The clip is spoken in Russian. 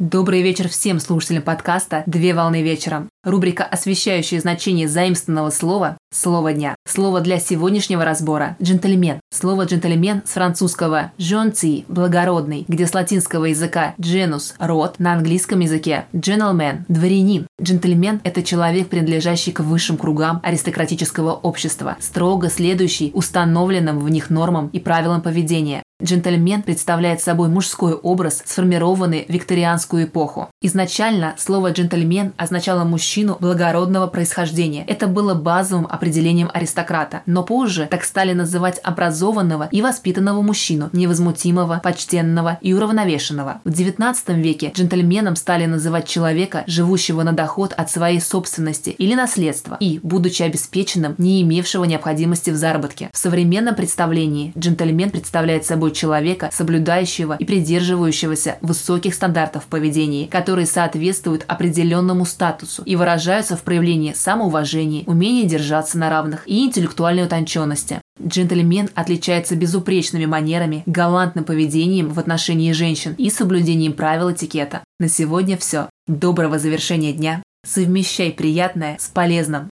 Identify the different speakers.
Speaker 1: Добрый вечер всем слушателям подкаста «Две волны вечером». Рубрика, освещающая значение заимственного слова «Слово дня». Слово для сегодняшнего разбора – «джентльмен». Слово «джентльмен» с французского «gentil» – «благородный», где с латинского языка «genus» – «род», на английском языке «gentleman» – «дворянин». Джентльмен – это человек, принадлежащий к высшим кругам аристократического общества, строго следующий установленным в них нормам и правилам поведения. Джентльмен представляет собой мужской образ, сформированный в викторианскую эпоху. Изначально слово «джентльмен» означало мужчину благородного происхождения. Это было базовым определением аристократа. Но позже так стали называть образованного и воспитанного мужчину, невозмутимого, почтенного и уравновешенного. В XIX веке джентльменом стали называть человека, живущего на доход от своей собственности или наследства и, будучи обеспеченным, не имевшего необходимости в заработке. В современном представлении джентльмен представляет собой собой человека, соблюдающего и придерживающегося высоких стандартов поведения, которые соответствуют определенному статусу и выражаются в проявлении самоуважения, умении держаться на равных и интеллектуальной утонченности. Джентльмен отличается безупречными манерами, галантным поведением в отношении женщин и соблюдением правил этикета. На сегодня все. Доброго завершения дня. Совмещай приятное с полезным.